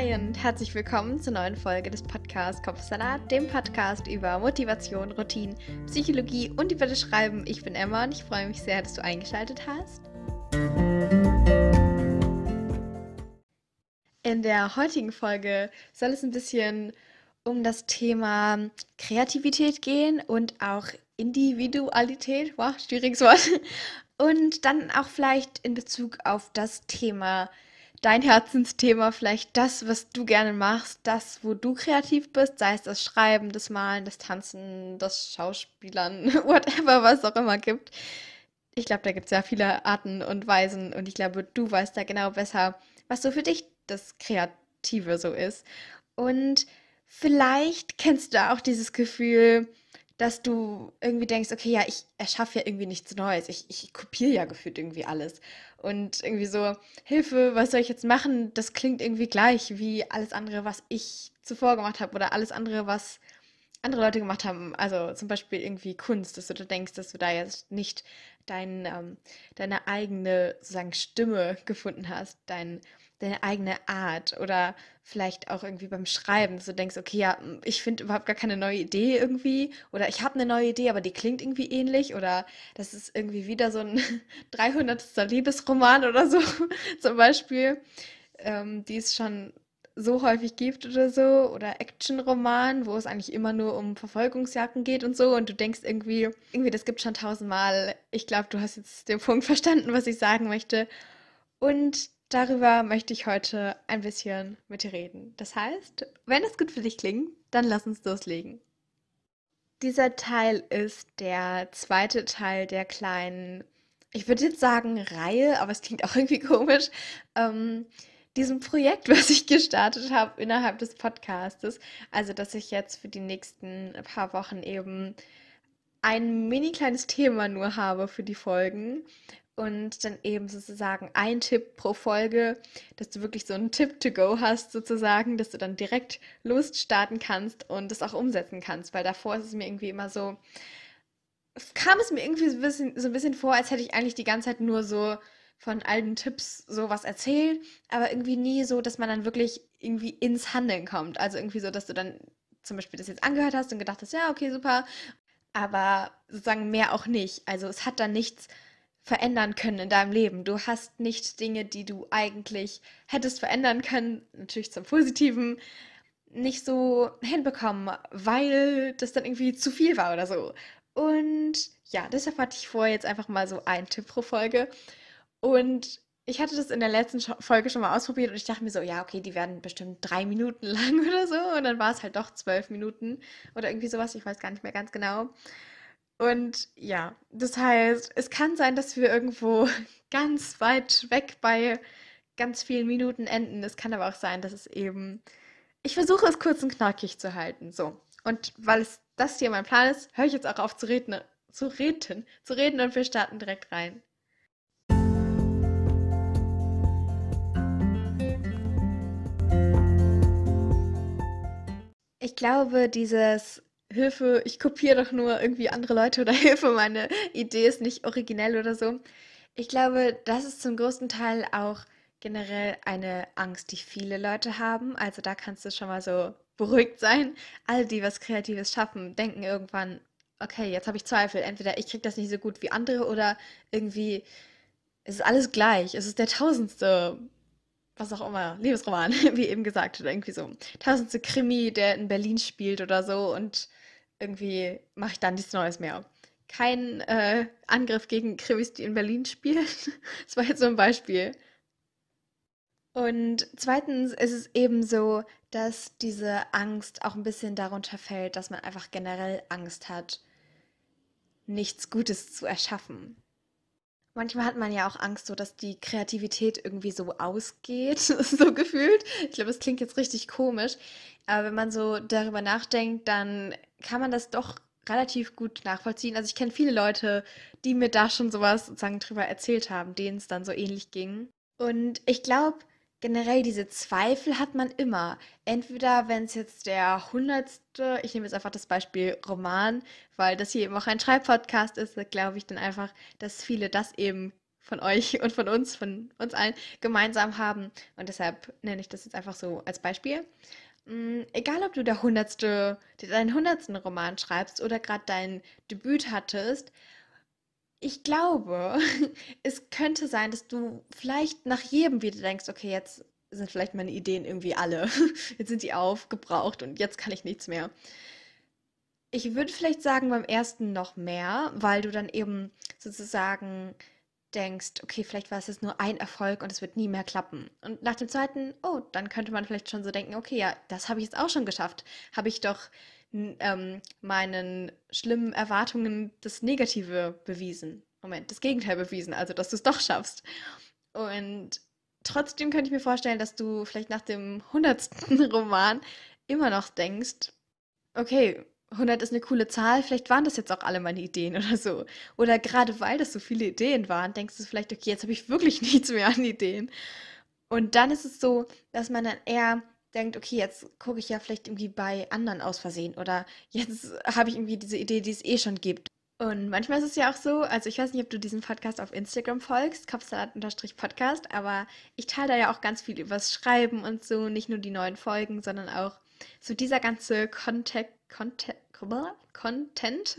Hi und herzlich willkommen zur neuen Folge des Podcasts Kopfsalat, dem Podcast über Motivation, Routine, Psychologie und über das Schreiben. Ich bin Emma und ich freue mich sehr, dass du eingeschaltet hast. In der heutigen Folge soll es ein bisschen um das Thema Kreativität gehen und auch Individualität. Wow, schwieriges Wort. Und dann auch vielleicht in Bezug auf das Thema dein Herzensthema, vielleicht das, was du gerne machst, das, wo du kreativ bist, sei es das Schreiben, das Malen, das Tanzen, das Schauspielern, whatever, was auch immer gibt. Ich glaube, da gibt es ja viele Arten und Weisen und ich glaube, du weißt da genau besser, was so für dich das Kreative so ist. Und vielleicht kennst du da auch dieses Gefühl, dass du irgendwie denkst, okay, ja, ich erschaffe ja irgendwie nichts Neues. Ich, ich kopiere ja gefühlt irgendwie alles. Und irgendwie so, Hilfe, was soll ich jetzt machen? Das klingt irgendwie gleich wie alles andere, was ich zuvor gemacht habe oder alles andere, was andere Leute gemacht haben. Also zum Beispiel irgendwie Kunst, dass du da denkst, dass du da jetzt nicht dein, ähm, deine eigene sozusagen Stimme gefunden hast, dein deine eigene Art oder vielleicht auch irgendwie beim Schreiben, dass du denkst, okay, ja, ich finde überhaupt gar keine neue Idee irgendwie oder ich habe eine neue Idee, aber die klingt irgendwie ähnlich oder das ist irgendwie wieder so ein 300. Liebesroman oder so zum Beispiel, ähm, die es schon so häufig gibt oder so oder Actionroman, wo es eigentlich immer nur um Verfolgungsjagden geht und so und du denkst irgendwie, irgendwie das gibt schon tausendmal. Ich glaube, du hast jetzt den Punkt verstanden, was ich sagen möchte. Und Darüber möchte ich heute ein bisschen mit dir reden. Das heißt, wenn es gut für dich klingt, dann lass uns loslegen. Dieser Teil ist der zweite Teil der kleinen, ich würde jetzt sagen Reihe, aber es klingt auch irgendwie komisch, ähm, diesem Projekt, was ich gestartet habe innerhalb des Podcastes. Also, dass ich jetzt für die nächsten paar Wochen eben ein mini kleines Thema nur habe für die Folgen und dann eben sozusagen ein Tipp pro Folge, dass du wirklich so einen Tipp to go hast sozusagen, dass du dann direkt losstarten kannst und das auch umsetzen kannst, weil davor ist es mir irgendwie immer so, kam es mir irgendwie so ein bisschen, so ein bisschen vor, als hätte ich eigentlich die ganze Zeit nur so von alten Tipps sowas erzählt, aber irgendwie nie so, dass man dann wirklich irgendwie ins Handeln kommt. Also irgendwie so, dass du dann zum Beispiel das jetzt angehört hast und gedacht hast, ja, okay, super, aber sozusagen mehr auch nicht. Also es hat dann nichts verändern können in deinem Leben. Du hast nicht Dinge, die du eigentlich hättest verändern können, natürlich zum Positiven, nicht so hinbekommen, weil das dann irgendwie zu viel war oder so. Und ja, deshalb hatte ich vor, jetzt einfach mal so einen Tipp pro Folge. Und ich hatte das in der letzten Folge schon mal ausprobiert und ich dachte mir so, ja, okay, die werden bestimmt drei Minuten lang oder so. Und dann war es halt doch zwölf Minuten oder irgendwie sowas, ich weiß gar nicht mehr ganz genau. Und ja, das heißt, es kann sein, dass wir irgendwo ganz weit weg bei ganz vielen Minuten enden. Es kann aber auch sein, dass es eben. Ich versuche es kurz und knackig zu halten. So. Und weil es das hier mein Plan ist, höre ich jetzt auch auf zu reden, zu reden, zu reden und wir starten direkt rein. Ich glaube, dieses Hilfe, ich kopiere doch nur irgendwie andere Leute oder Hilfe, meine Idee ist nicht originell oder so. Ich glaube, das ist zum größten Teil auch generell eine Angst, die viele Leute haben. Also da kannst du schon mal so beruhigt sein. Alle, die was Kreatives schaffen, denken irgendwann, okay, jetzt habe ich Zweifel. Entweder ich kriege das nicht so gut wie andere oder irgendwie es ist alles gleich. Es ist der tausendste, was auch immer, Liebesroman, wie eben gesagt, oder irgendwie so. Tausendste Krimi, der in Berlin spielt oder so und irgendwie mache ich dann nichts Neues mehr. Kein äh, Angriff gegen Krimis, die in Berlin spielen. das war jetzt so ein Beispiel. Und zweitens ist es eben so, dass diese Angst auch ein bisschen darunter fällt, dass man einfach generell Angst hat, nichts Gutes zu erschaffen. Manchmal hat man ja auch Angst, so dass die Kreativität irgendwie so ausgeht, so gefühlt. Ich glaube, das klingt jetzt richtig komisch, aber wenn man so darüber nachdenkt, dann kann man das doch relativ gut nachvollziehen. Also ich kenne viele Leute, die mir da schon sowas sozusagen drüber erzählt haben, denen es dann so ähnlich ging. Und ich glaube, generell diese Zweifel hat man immer. Entweder, wenn es jetzt der hundertste, ich nehme jetzt einfach das Beispiel Roman, weil das hier eben auch ein Schreibpodcast ist, glaube ich dann einfach, dass viele das eben von euch und von uns, von uns allen gemeinsam haben. Und deshalb nenne ich das jetzt einfach so als Beispiel. Mm, egal, ob du der hundertste, deinen hundertsten Roman schreibst oder gerade dein Debüt hattest, ich glaube, es könnte sein, dass du vielleicht nach jedem wieder denkst, okay, jetzt sind vielleicht meine Ideen irgendwie alle. Jetzt sind die aufgebraucht und jetzt kann ich nichts mehr. Ich würde vielleicht sagen, beim ersten noch mehr, weil du dann eben sozusagen denkst, okay, vielleicht war es jetzt nur ein Erfolg und es wird nie mehr klappen. Und nach dem zweiten, oh, dann könnte man vielleicht schon so denken, okay, ja, das habe ich jetzt auch schon geschafft. Habe ich doch ähm, meinen schlimmen Erwartungen das Negative bewiesen. Moment, das Gegenteil bewiesen, also dass du es doch schaffst. Und trotzdem könnte ich mir vorstellen, dass du vielleicht nach dem hundertsten Roman immer noch denkst, okay, 100 ist eine coole Zahl, vielleicht waren das jetzt auch alle meine Ideen oder so. Oder gerade weil das so viele Ideen waren, denkst du vielleicht, okay, jetzt habe ich wirklich nichts mehr an Ideen. Und dann ist es so, dass man dann eher denkt, okay, jetzt gucke ich ja vielleicht irgendwie bei anderen aus Versehen oder jetzt habe ich irgendwie diese Idee, die es eh schon gibt. Und manchmal ist es ja auch so, also ich weiß nicht, ob du diesen Podcast auf Instagram folgst, Kopfsalat-Podcast, aber ich teile da ja auch ganz viel übers Schreiben und so, nicht nur die neuen Folgen, sondern auch so dieser ganze Content, Content,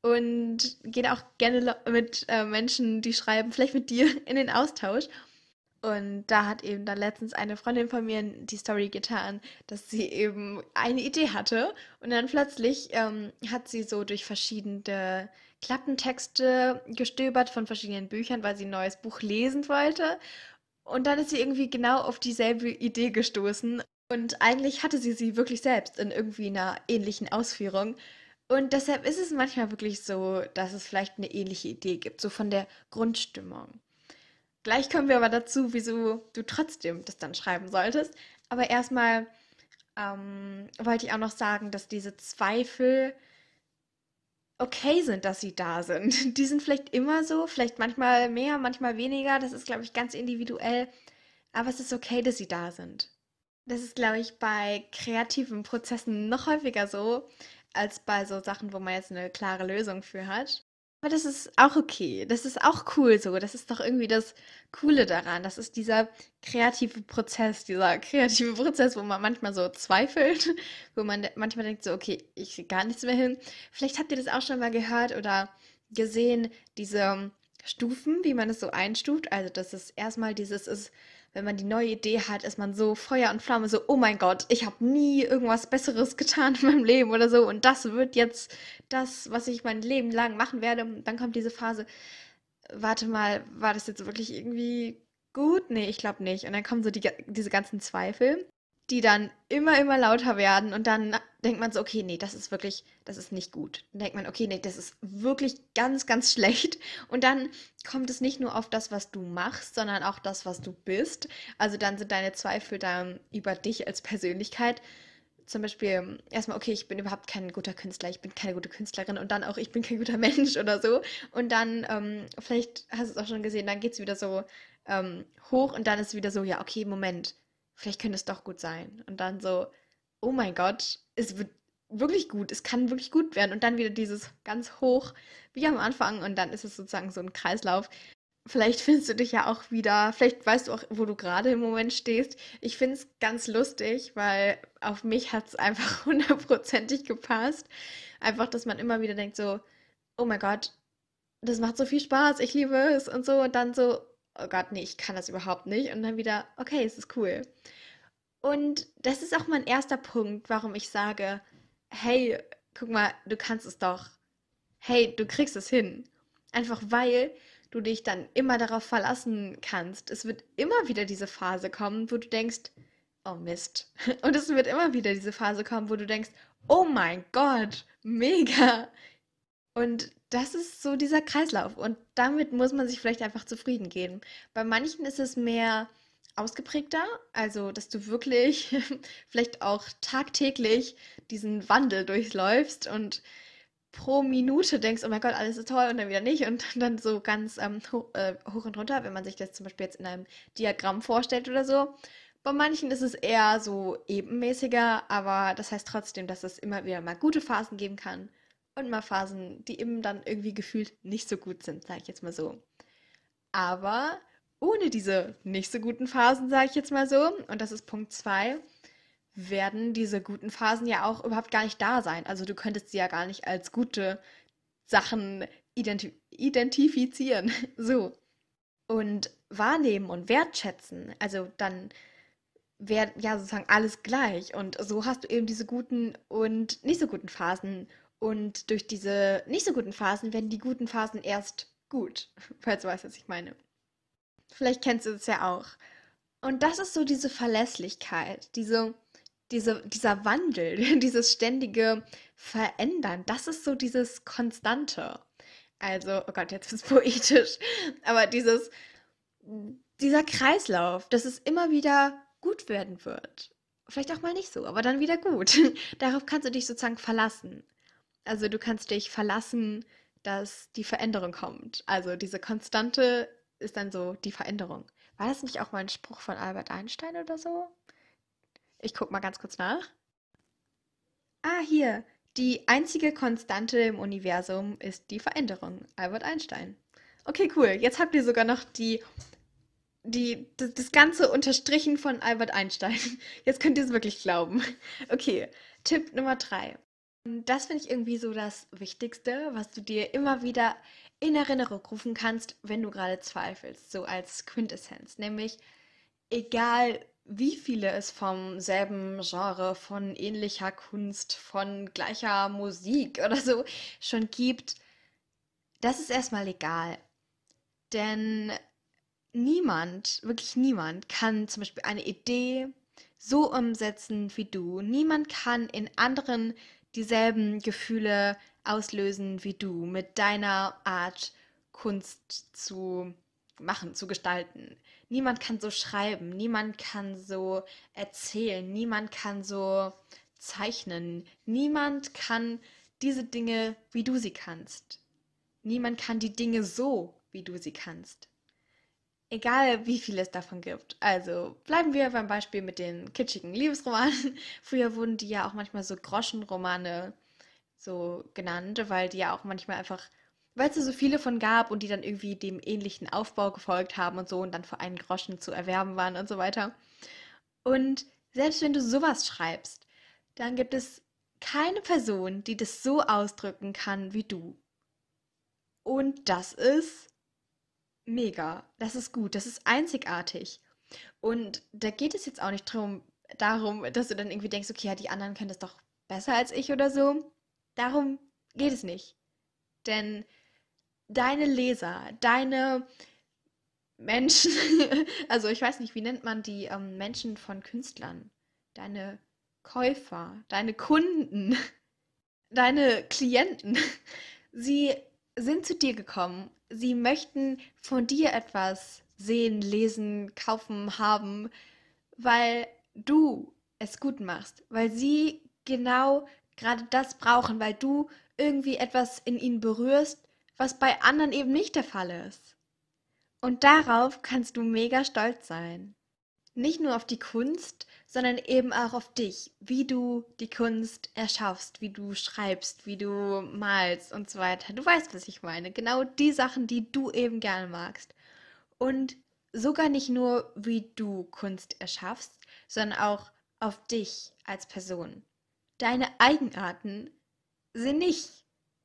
und gehe auch gerne mit äh, Menschen, die schreiben, vielleicht mit dir in den Austausch. Und da hat eben dann letztens eine Freundin von mir die Story getan, dass sie eben eine Idee hatte. Und dann plötzlich ähm, hat sie so durch verschiedene Klappentexte gestöbert von verschiedenen Büchern, weil sie ein neues Buch lesen wollte. Und dann ist sie irgendwie genau auf dieselbe Idee gestoßen. Und eigentlich hatte sie sie wirklich selbst in irgendwie einer ähnlichen Ausführung. Und deshalb ist es manchmal wirklich so, dass es vielleicht eine ähnliche Idee gibt, so von der Grundstimmung. Gleich kommen wir aber dazu, wieso du trotzdem das dann schreiben solltest. Aber erstmal ähm, wollte ich auch noch sagen, dass diese Zweifel okay sind, dass sie da sind. Die sind vielleicht immer so, vielleicht manchmal mehr, manchmal weniger. Das ist, glaube ich, ganz individuell. Aber es ist okay, dass sie da sind. Das ist, glaube ich, bei kreativen Prozessen noch häufiger so, als bei so Sachen, wo man jetzt eine klare Lösung für hat. Aber das ist auch okay. Das ist auch cool so. Das ist doch irgendwie das Coole daran. Das ist dieser kreative Prozess, dieser kreative Prozess, wo man manchmal so zweifelt, wo man manchmal denkt so, okay, ich kriege gar nichts mehr hin. Vielleicht habt ihr das auch schon mal gehört oder gesehen, diese Stufen, wie man es so einstuft. Also, dass es erstmal dieses ist, wenn man die neue Idee hat, ist man so Feuer und Flamme, so, oh mein Gott, ich habe nie irgendwas Besseres getan in meinem Leben oder so und das wird jetzt das, was ich mein Leben lang machen werde. Und dann kommt diese Phase, warte mal, war das jetzt wirklich irgendwie gut? Nee, ich glaube nicht. Und dann kommen so die, diese ganzen Zweifel die dann immer, immer lauter werden und dann denkt man so, okay, nee, das ist wirklich, das ist nicht gut. Dann denkt man, okay, nee, das ist wirklich ganz, ganz schlecht. Und dann kommt es nicht nur auf das, was du machst, sondern auch das, was du bist. Also dann sind deine Zweifel dann über dich als Persönlichkeit. Zum Beispiel erstmal, okay, ich bin überhaupt kein guter Künstler, ich bin keine gute Künstlerin und dann auch, ich bin kein guter Mensch oder so. Und dann, ähm, vielleicht hast du es auch schon gesehen, dann geht es wieder so ähm, hoch und dann ist wieder so, ja, okay, Moment, vielleicht könnte es doch gut sein. Und dann so, oh mein Gott, es wird wirklich gut, es kann wirklich gut werden. Und dann wieder dieses ganz hoch wie am Anfang und dann ist es sozusagen so ein Kreislauf. Vielleicht findest du dich ja auch wieder, vielleicht weißt du auch, wo du gerade im Moment stehst. Ich finde es ganz lustig, weil auf mich hat es einfach hundertprozentig gepasst. Einfach, dass man immer wieder denkt so, oh mein Gott, das macht so viel Spaß, ich liebe es und so. Und dann so, oh Gott, nee, ich kann das überhaupt nicht. Und dann wieder, okay, es ist cool. Und das ist auch mein erster Punkt, warum ich sage, hey, guck mal, du kannst es doch. Hey, du kriegst es hin. Einfach weil du dich dann immer darauf verlassen kannst. Es wird immer wieder diese Phase kommen, wo du denkst, oh Mist. Und es wird immer wieder diese Phase kommen, wo du denkst, oh mein Gott, mega. Und das ist so dieser Kreislauf und damit muss man sich vielleicht einfach zufrieden geben. Bei manchen ist es mehr ausgeprägter, also dass du wirklich vielleicht auch tagtäglich diesen Wandel durchläufst und pro Minute denkst, oh mein Gott, alles ist toll und dann wieder nicht und dann so ganz ähm, hoch, äh, hoch und runter, wenn man sich das zum Beispiel jetzt in einem Diagramm vorstellt oder so. Bei manchen ist es eher so ebenmäßiger, aber das heißt trotzdem, dass es immer wieder mal gute Phasen geben kann und mal Phasen, die eben dann irgendwie gefühlt nicht so gut sind, sage ich jetzt mal so. Aber ohne diese nicht so guten Phasen, sage ich jetzt mal so, und das ist Punkt 2, werden diese guten Phasen ja auch überhaupt gar nicht da sein. Also du könntest sie ja gar nicht als gute Sachen identi identifizieren. So. Und wahrnehmen und wertschätzen, also dann wäre ja sozusagen alles gleich. Und so hast du eben diese guten und nicht so guten Phasen. Und durch diese nicht so guten Phasen werden die guten Phasen erst gut, falls du weißt, was ich meine. Vielleicht kennst du es ja auch. Und das ist so diese Verlässlichkeit, diese, diese, dieser Wandel, dieses ständige Verändern. Das ist so dieses Konstante. Also, oh Gott, jetzt ist es poetisch. Aber dieses, dieser Kreislauf, dass es immer wieder gut werden wird. Vielleicht auch mal nicht so, aber dann wieder gut. Darauf kannst du dich sozusagen verlassen. Also du kannst dich verlassen, dass die Veränderung kommt. Also diese Konstante ist dann so die Veränderung. War das nicht auch mal ein Spruch von Albert Einstein oder so? Ich guck mal ganz kurz nach. Ah, hier. Die einzige Konstante im Universum ist die Veränderung. Albert Einstein. Okay, cool. Jetzt habt ihr sogar noch die, die, das, das Ganze unterstrichen von Albert Einstein. Jetzt könnt ihr es wirklich glauben. Okay, Tipp Nummer drei. Das finde ich irgendwie so das Wichtigste, was du dir immer wieder in Erinnerung rufen kannst, wenn du gerade zweifelst, so als Quintessenz. Nämlich, egal wie viele es vom selben Genre, von ähnlicher Kunst, von gleicher Musik oder so schon gibt, das ist erstmal egal. Denn niemand, wirklich niemand, kann zum Beispiel eine Idee so umsetzen wie du. Niemand kann in anderen dieselben Gefühle auslösen wie du mit deiner Art Kunst zu machen, zu gestalten. Niemand kann so schreiben, niemand kann so erzählen, niemand kann so zeichnen, niemand kann diese Dinge, wie du sie kannst. Niemand kann die Dinge so, wie du sie kannst. Egal wie viel es davon gibt. Also bleiben wir beim Beispiel mit den kitschigen Liebesromanen. Früher wurden die ja auch manchmal so Groschenromane so genannt, weil die ja auch manchmal einfach, weil es so viele von gab und die dann irgendwie dem ähnlichen Aufbau gefolgt haben und so und dann für einen Groschen zu erwerben waren und so weiter. Und selbst wenn du sowas schreibst, dann gibt es keine Person, die das so ausdrücken kann wie du. Und das ist mega. Das ist gut. Das ist einzigartig. Und da geht es jetzt auch nicht drum, darum, dass du dann irgendwie denkst, okay, ja, die anderen können das doch besser als ich oder so. Darum geht es nicht. Denn deine Leser, deine Menschen, also ich weiß nicht, wie nennt man die ähm, Menschen von Künstlern? Deine Käufer, deine Kunden, deine Klienten, sie sind zu dir gekommen sie möchten von dir etwas sehen, lesen, kaufen, haben, weil du es gut machst, weil sie genau gerade das brauchen, weil du irgendwie etwas in ihnen berührst, was bei anderen eben nicht der Fall ist. Und darauf kannst du mega stolz sein. Nicht nur auf die Kunst, sondern eben auch auf dich, wie du die Kunst erschaffst, wie du schreibst, wie du malst und so weiter. Du weißt, was ich meine. Genau die Sachen, die du eben gerne magst. Und sogar nicht nur, wie du Kunst erschaffst, sondern auch auf dich als Person. Deine Eigenarten sind nicht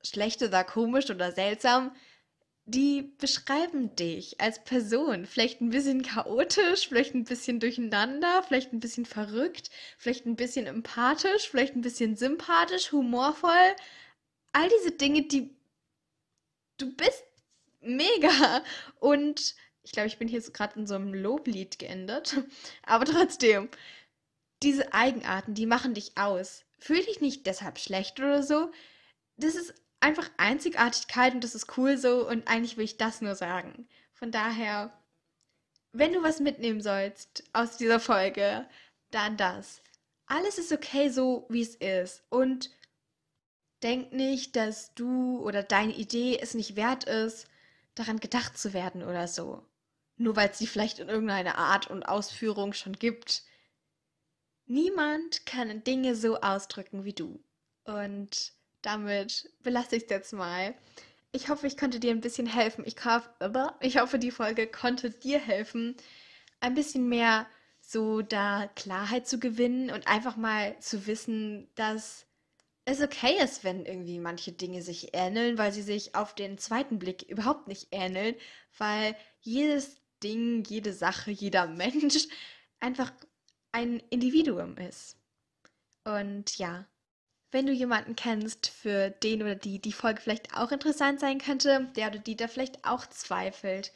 schlecht oder komisch oder seltsam, die beschreiben dich als Person. Vielleicht ein bisschen chaotisch, vielleicht ein bisschen durcheinander, vielleicht ein bisschen verrückt, vielleicht ein bisschen empathisch, vielleicht ein bisschen sympathisch, humorvoll. All diese Dinge, die du bist mega. Und ich glaube, ich bin hier so gerade in so einem Loblied geändert. Aber trotzdem, diese Eigenarten, die machen dich aus. Fühl dich nicht deshalb schlecht oder so. Das ist einfach Einzigartigkeit und das ist cool so und eigentlich will ich das nur sagen. Von daher, wenn du was mitnehmen sollst aus dieser Folge, dann das. Alles ist okay so, wie es ist und denk nicht, dass du oder deine Idee es nicht wert ist, daran gedacht zu werden oder so. Nur weil es sie vielleicht in irgendeiner Art und Ausführung schon gibt. Niemand kann Dinge so ausdrücken wie du. Und damit belasse ich es jetzt mal. ich hoffe, ich konnte dir ein bisschen helfen. Ich, ich hoffe, die Folge konnte dir helfen, ein bisschen mehr so da Klarheit zu gewinnen und einfach mal zu wissen, dass es okay ist, wenn irgendwie manche Dinge sich ähneln, weil sie sich auf den zweiten Blick überhaupt nicht ähneln, weil jedes Ding, jede Sache, jeder Mensch einfach ein Individuum ist. Und ja, wenn du jemanden kennst, für den oder die die Folge vielleicht auch interessant sein könnte, der oder die da vielleicht auch zweifelt,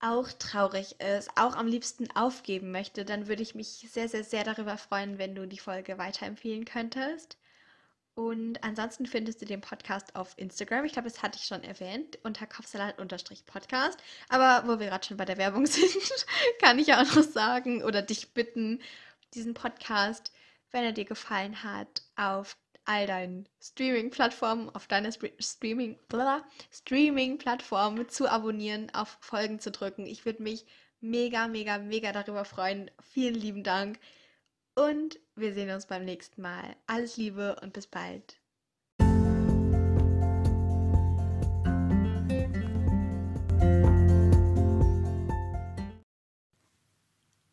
auch traurig ist, auch am liebsten aufgeben möchte, dann würde ich mich sehr, sehr, sehr darüber freuen, wenn du die Folge weiterempfehlen könntest. Und ansonsten findest du den Podcast auf Instagram. Ich glaube, das hatte ich schon erwähnt, unter Kopfsalat-Podcast. Aber wo wir gerade schon bei der Werbung sind, kann ich auch noch sagen oder dich bitten, diesen Podcast, wenn er dir gefallen hat, auf all deinen Streaming-Plattformen, auf deiner Streaming, Streaming-Plattform zu abonnieren, auf Folgen zu drücken. Ich würde mich mega, mega, mega darüber freuen. Vielen lieben Dank. Und wir sehen uns beim nächsten Mal. Alles Liebe und bis bald.